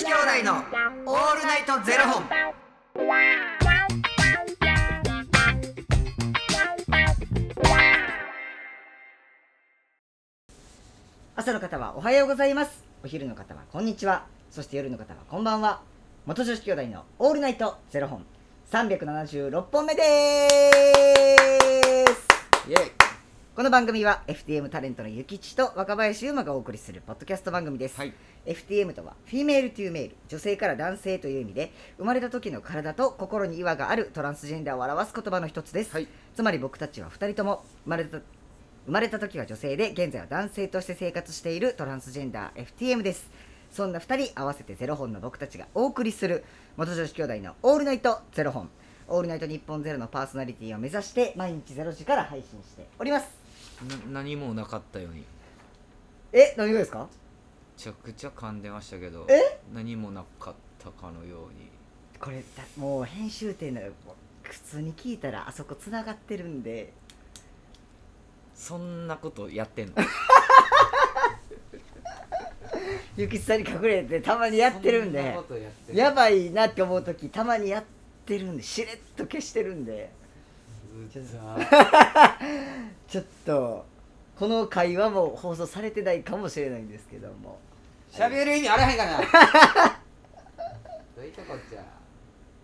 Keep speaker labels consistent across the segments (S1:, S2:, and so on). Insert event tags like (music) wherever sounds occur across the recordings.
S1: 子兄弟のオールナイトゼロ本。
S2: 朝の方はおはようございますお昼の方はこんにちはそして夜の方はこんばんは元女子兄弟のオールナイトゼロ本376本目です。この番組は FTM タレントのゆきちと若林優馬がお送りするポッドキャスト番組です、
S1: はい。
S2: FTM とは Female to Male。女性から男性という意味で生まれた時の体と心に違和があるトランスジェンダーを表す言葉の一つです、
S1: はい。
S2: つまり僕たちは2人とも生まれた生まれた時は女性で現在は男性として生活しているトランスジェンダー FTM です。そんな2人合わせてゼロ本の僕たちがお送りする元女子兄弟のオールナイトゼロ本。オールナイトニッポンゼロのパーソナリティを目指して毎日ゼロ時から配信しております
S3: な何もなかったように。め
S2: え何がですか？
S3: ちゃくちゃ噛んでましたけど
S2: え？
S3: 何もなかったかのように。
S2: これだもう編集点の普通に聞いたらあそこつながってるんで。
S3: そんなことやってんの？
S2: ゆきつさんに隠れてたまにやってるん
S3: そな
S2: で
S3: ことやって
S2: やばいなって思う時たまにやってるんで。しれっと消してるんでちょっと (laughs) この会話も放送されてないかもしれないんですけども。
S3: 喋る意味あらへんかな。どういうとこっちゃ。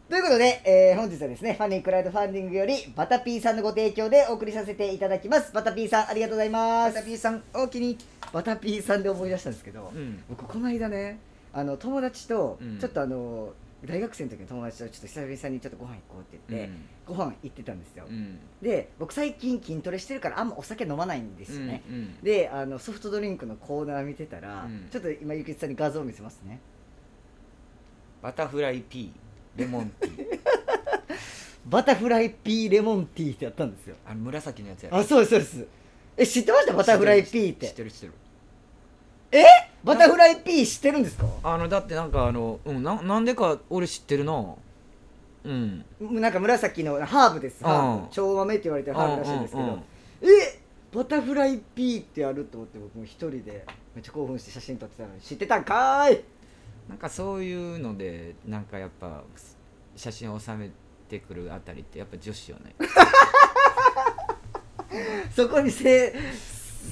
S2: ということで、えー本日はですねファニークラウドファンディングよりバタピーさんのご提供でお送りさせていただきます。バタピーさんありがとうございます。バタピーさんおおきにバタピーさんで思い出したんですけど、
S3: うん。
S2: 僕この間ねあの友達と、
S3: うん。
S2: ちょっとあの大学生の時の友達とちょっと久々にちょっとご飯行こうって言って、ご飯行ってたんですよ、
S3: うん。
S2: で僕最近筋トレしてるからあんまお酒飲まないんですよね、
S3: うんうん
S2: であのソフトドリンクのコーナー見てたら、
S3: うん。
S2: ちょっと今ゆきつさんに画像を見せますね。
S3: バタフライピーレモンティー。(laughs)
S2: バタフライピーレモンティーってやったんですよ。
S3: あの紫のやつや
S2: あそうですそうです。え知ってました？バタフライピーっ
S3: 知っててる知ってる
S2: え？バタフライピー知ってるんですか？
S3: あのだってなんかあの、うん、ななんでか俺知ってるな。うん。
S2: なんか紫のハーブです。ハー
S3: うん
S2: ブ超豆って言われてるハーブらしいんですけど、
S3: うんうんうん。
S2: え？バタフライピーってやると思って僕も一人でめっちゃ興奮して写真撮ってたのに知ってたんかーい。
S3: なんかそういうのでなんかやっぱ写真を収めてくるあたりってやっぱ女子よね。(laughs)
S2: そこにせ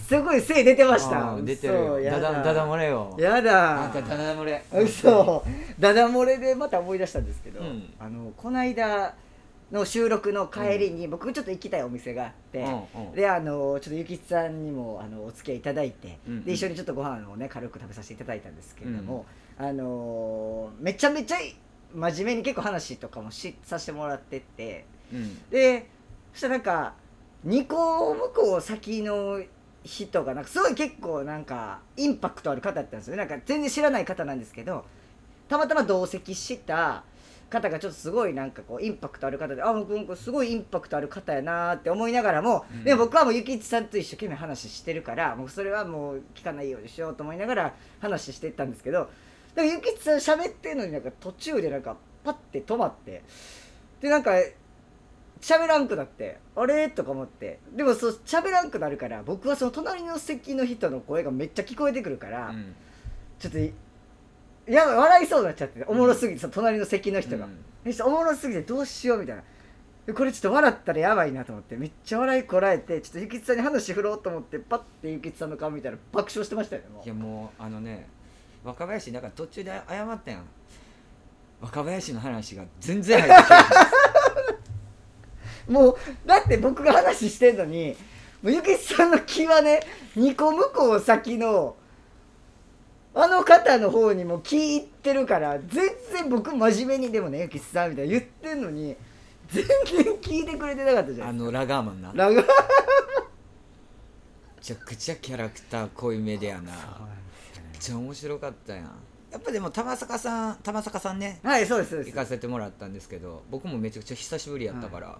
S2: すごい精出てました。
S3: 出てる。よ
S2: 嘘や
S3: ダダダダ漏れよ。
S2: やだ。
S3: あんたダダ漏れ。
S2: 嘘。ダダ漏れでまた思い出したんですけど、
S3: うん。
S2: あのこの間の収録の帰りに、僕ちょっと行きたいお店があって、
S3: うんうん。
S2: であのちょっとゆきつさんにもあのお付き合いいただいて、
S3: うんうん。
S2: で一緒にちょっとご飯をね軽く食べさせていただいたんですけれども、あのめちゃめちゃ真面目に結構話とかもしさせてもらってって。
S3: うん。
S2: でそしたらなんか2個向こう先の人がなんかすごい結構なんかインパクトある方だったんですよね。なんか全然知らない方なんですけどたまたま同席した方がちょっとすごいなんかこうインパクトある方であ僕なんかすごいインパクトある方やなーって思いながらも、
S3: うん。
S2: でも僕はもうゆきちさんと一生懸命話してるからもうそれはもう聞かないようにしようと思いながら話してったんですけどだからゆきちさん喋ってるのになんか途中でなんかパッて止まってでなんか喋らんくなってあれ？とか思って。でもそう喋らんくなるから僕はその隣の席の人の声がめっちゃ聞こえてくるから、
S3: うん。
S2: ちょっといやばい笑いそうになっちゃっておもろすぎてその隣の席の人が、おもろすぎてどうしよう？みたいな。でこれちょっと笑ったらやばいなと思ってめっちゃ笑いこらえてちょっとゆきつさんに話振ろうと思ってパッてゆきつさんの顔見たら爆笑してましたよねもう。
S3: いやもうあのね若林なんか途中で謝ったやん。若林の話が全然入ってき
S2: もうだって僕が話してんのにもうゆきつさんの気はね2個向こう先のあの方の方にも聞いてるから全然僕真面目にでもねゆきつさんみたいな言ってんのに全然聞いてくれてなかったじゃん
S3: あのラガーマンな。め
S2: ラグ
S3: ちゃくちゃキャラクター濃いめでやな。めっちゃ面白かったやん。やっぱでも玉坂さん玉坂さんね
S2: はいそうですそうです。
S3: 行かせてもらったんですけど僕もめちゃくちゃ久しぶりやったから、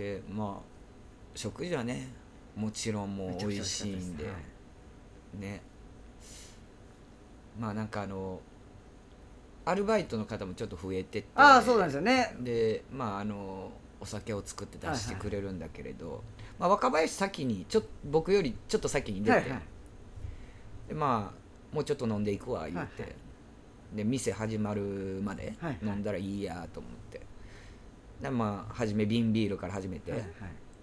S3: でまあ食事はねもちろんもう美味しいんで
S2: めちゃくちゃ美味しかった
S3: ね。まあなんかあのアルバイトの方もちょっと増えてって
S2: ああそうなんですよね。
S3: でまああのお酒を作って出してくれるんだけれど、まあ、若林先にちょっ僕よりちょっと先に出て、
S2: はいはい。
S3: でまあもうちょっと飲んでいくわ言うて、
S2: はいは
S3: で店始まるまで
S2: はい。
S3: 飲んだらいいやと思って、でまあ初め瓶ビールから始めて、
S2: はい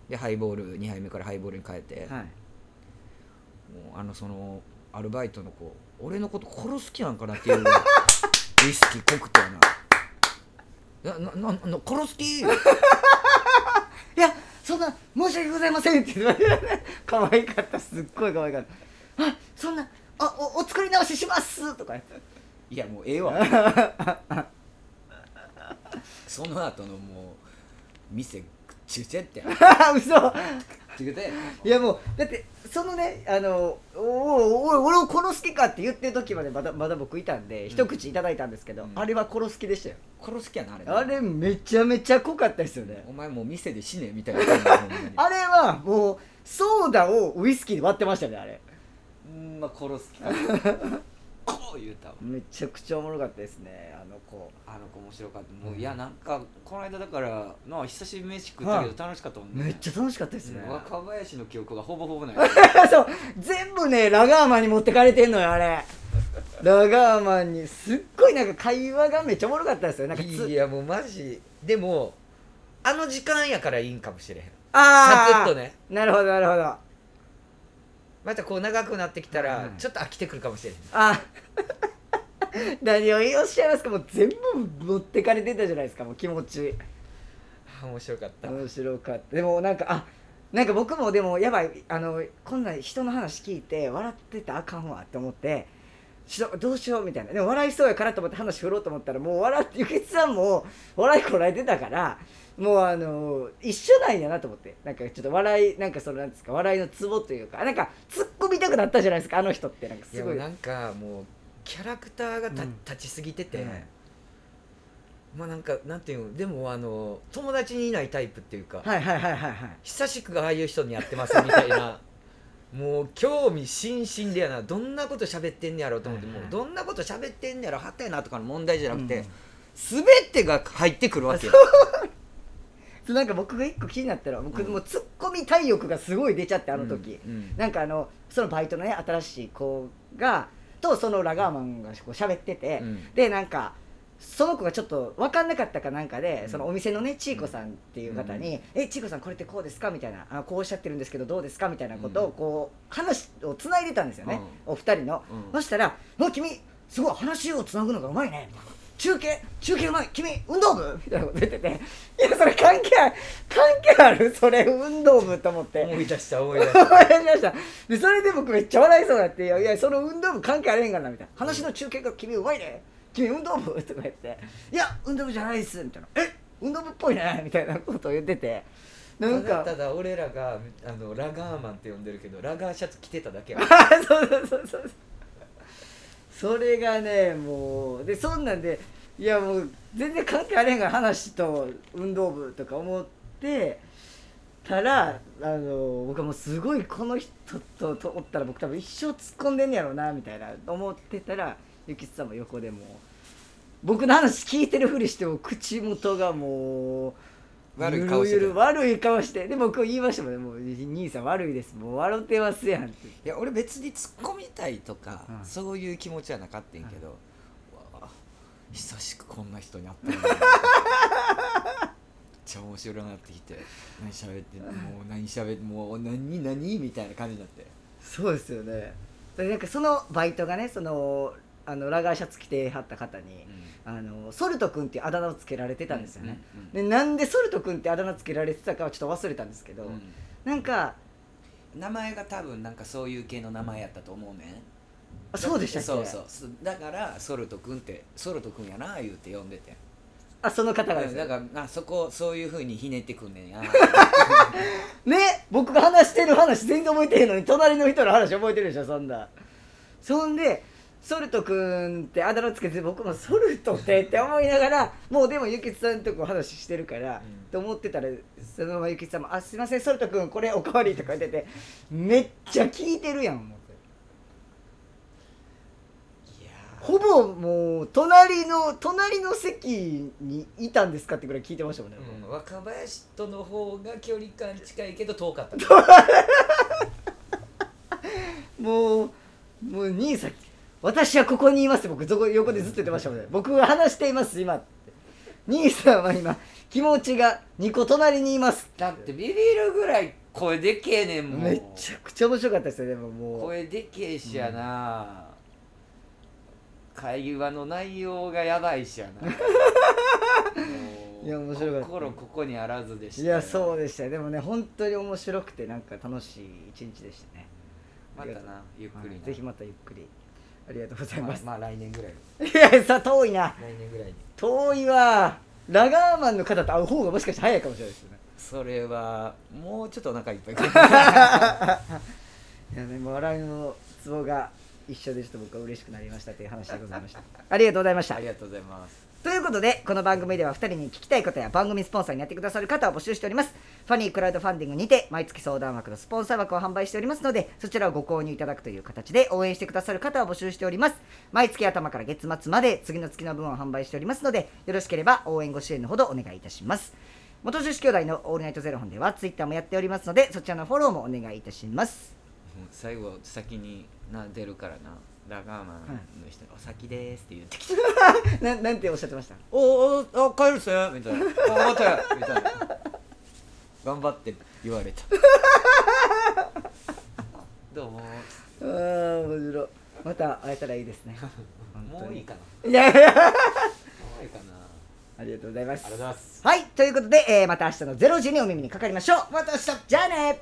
S3: でハイボール2杯目からハイボールに変えて、
S2: はい。
S3: もうあのそのアルバイトの子俺のこと殺す気なんかなっていうウイスキー濃くてな。ななな殺す気？(laughs)
S2: いやそんな申し訳ございませんって言われて可愛かった。すっごい可愛かった。あそんなあおお作り直しします！とか
S3: いやもうええわ (laughs) その後のもう店くっちゅうちゃって。(laughs)
S2: 嘘。
S3: ちゅうて。
S2: いやもうだってそのねあのおおお俺を殺す気かって言ってる時までまだまだ僕いたんで、一口いただいたんですけど、
S3: うん。
S2: あれは殺す気でしたよ。
S3: 殺す気やなあれ
S2: あれめちゃめちゃ濃かったですよね。
S3: お前もう店で死ねみたいな感じだほんまに。
S2: あれはもうソーダをウイスキーで割ってましたねあれ。
S3: うんまあ殺す気か (laughs) こう言うたわ。
S2: めちゃくちゃおもろかったですね。あの子。
S3: あの子面白かった。もういやなんかこの間だからなあ久しぶりに飯食ったけど楽しかったもんね、
S2: めっちゃ楽しかったですね、
S3: うん若林の記憶がほぼほぼない。(laughs)
S2: そう全部ねラガーマンに持ってかれてんのよあれ。ラガーマンにすっごいなんか会話がめっちゃおもろかったですよ。なんかつ
S3: いやもうマジ。でもあの時間やからいいんかもしれへん。
S2: ああ
S3: サクッとね。
S2: なるほどなるほど。あ
S3: またこう長くなってきたら
S2: はい
S3: ちょっと飽きてくるかもしれへん
S2: あ (laughs) 何をおっしゃいますか？もう全部持ってかれてたじゃないですかもう気持ち。
S3: あ面白かった。
S2: 面白かった。でもなんかあなんか僕もでもやばいあのこんな人の話聞いて笑ってたらあかんわって思ってしどどうしようみたいな。でも笑いそうやからと思って話振ろうと思ったらもう笑ってゆきつさんも笑いこらえてたからもうあの一緒なんやなと思って。なんかちょっと笑いなんかそのなんですか笑いのツボというかなんか突っ込みたくなったじゃないですかあの人って。なんか
S3: い
S2: すごい。
S3: やなんかもうキャラクターがた、
S2: うん。
S3: 立ちすぎてて、
S2: うん。
S3: まあなんかなんていうのでもあの友達にいないタイプっていうか、
S2: はいはいはいはいはい。
S3: 久しくああいう人にやってますみたいな。(laughs) もう興味津々でやな。どんなこと喋ってんねやろうと思って、
S2: はいはい。
S3: もうどんなこと喋ってんねやろ。はたやなとかの問題じゃなくて、
S2: うん。
S3: 全てが入ってくるわけよ
S2: そうなんか僕が一個気になったのは僕もうツッコミ体欲がすごい出ちゃってあの時、
S3: うん。うん
S2: なんかあのそのバイトのね新しい子がとそのラガーマンがこう喋ってて、
S3: うん。
S2: でなんかその子がちょっと分かんなかったかなんかで、
S3: うん。
S2: そのお店のねちいこさんっていう方に「えちいこさんこれってこうですか?」みたいなあ「こうおっしゃってるんですけどどうですか?」みたいなことをこう話をつないでたんですよね、お二人の、
S3: うん。
S2: そしたら「もう君すごい話をつなぐのがうまいね」中継中継うまい。君運動部？みたいなこと言ってて。いやそれ関係ある。関係ある？それ運動部と思って。
S3: 思い出した思い出し (laughs)
S2: 思
S3: た
S2: い出した。でそれで僕めっちゃ笑いそうになって「いやいやその運動部関係あれへんからな」みたいな「話の中継が君うまいね。君運動部?」とか言って「いや運動部じゃないっす」みたいな「え？運動部っぽいね」みたいなことを言ってて。なんか。
S3: ただ俺らがあのラガーマンって呼んでるけどラガーシャツ着てただけや。(laughs)
S2: そうそうそうそうそれがねもうでそんなんでいやもう全然関係あれへんから話と運動部とか思ってたらあの僕はもうすごいこの人ととおったら僕多分一生突っ込んでんねやろうなみたいな思ってたらゆきつさんも横でも僕の話聞いてるふりしても口元がもう
S3: 悪い顔してた
S2: ゆるゆる悪い顔して。で僕言いましたもんね。もう兄さん悪いです。もう笑ってますやんって。
S3: いや俺別に突っ込みたいとか、
S2: うん。
S3: そういう気持ちはなかったんやけど、うわあ久しくこんな人に会ったのに。(laughs) めっちゃ面白くなってきて何喋ってもう何喋ってもう何何？みたいな感じになって。
S2: そうですよね。でなんかそのバイトがねそのあのラガーシャツ着てはった方に、あのソルト君っていうあだ名をつけられてたんですよね、
S3: うんうん
S2: でなんでソルト君ってあだ名つけられてたかはちょっと忘れたんですけど、
S3: うん。
S2: なんか
S3: 名前が多分なんかそういう系の名前やったと思うね
S2: あそうでしたっけ？
S3: そうそう。すだからソルト君ってソルト君やな言うて呼んでて。
S2: あその方がです
S3: だ
S2: ね。
S3: からあそこそういうふうにひねってくんねんや。(laughs)
S2: ね僕が話してる話全然覚えてへんのに隣の人の話覚えてるでしょそんな。そんでソルトくんってあだ名つけて僕もソルトってって思いながらもうでもゆきつさんとこ話してるから、
S3: うん。
S2: と思ってたらそのままゆきつさんも「あすいませんソルトくんこれおかわり」とか言っててめっちゃ聞いてるやん思って。
S3: いや
S2: ほぼもう隣の隣の席にいたんですかってぐらい聞いてましたもんね、
S3: うん、若林との方が距離感近いけど遠かった。(laughs)
S2: もうもう兄さん私はここにいます。僕そこ横でずっと言ってましたもんね。僕は話しています今。兄さんは今気持ちが2個隣にいます。
S3: だってビビるぐらい声でけえねんもん。
S2: めちゃくちゃ面白かったですよでももう。
S3: 声でけえしやな、会話の内容がやばいしやな。(laughs)
S2: いや面白かった。
S3: 心ここにあらずでした
S2: いやそうでした。よでもね本当に面白くてなんか楽しい一日でしたね。
S3: またなゆっくりな。
S2: はいぜひまたゆっくりありがとうございます、
S3: まあ、まあ来年ぐらい
S2: いやさ遠いな。
S3: 来年ぐらいに。
S2: 遠いわ。ラガーマンの方と会う方がもしかして早いかもしれないですよね。
S3: それはもうちょっとお腹いっぱい。か (laughs)
S2: いやでも笑いのツボが一緒でちょっと僕は嬉しくなりましたという話でございました。ありがとうございました。
S3: ありがとうございます
S2: ということでこの番組では2人に聞きたいことや番組スポンサーになってくださる方を募集しております。ファニークラウドファンディングにて毎月相談枠のスポンサー枠を販売しておりますのでそちらをご購入いただくという形で応援してくださる方を募集しております。毎月頭から月末まで次の月の分を販売しておりますのでよろしければ応援ご支援のほどお願いいたします。元女子兄弟のオールナイトゼロ本ではツイッターもやっておりますのでそちらのフォローもお願いいたします。
S3: 最後先にな出るからな。ラガーマンの人に「お先です」って言ってきて (laughs)
S2: ななんておっしゃってました「
S3: おーおー帰るっすよ」みたいな「あまたや」みたいな。頑張って言われた。(laughs) どうも
S2: あー面白い。また会えたらいいですね。(laughs)
S3: もういいかな。い
S2: やいや
S3: もういいかな。
S2: ありがとうございます。
S3: ありがとうございます。
S2: はいということで、えーまた明日の0時にお耳にかかりましょう。また明日じゃあね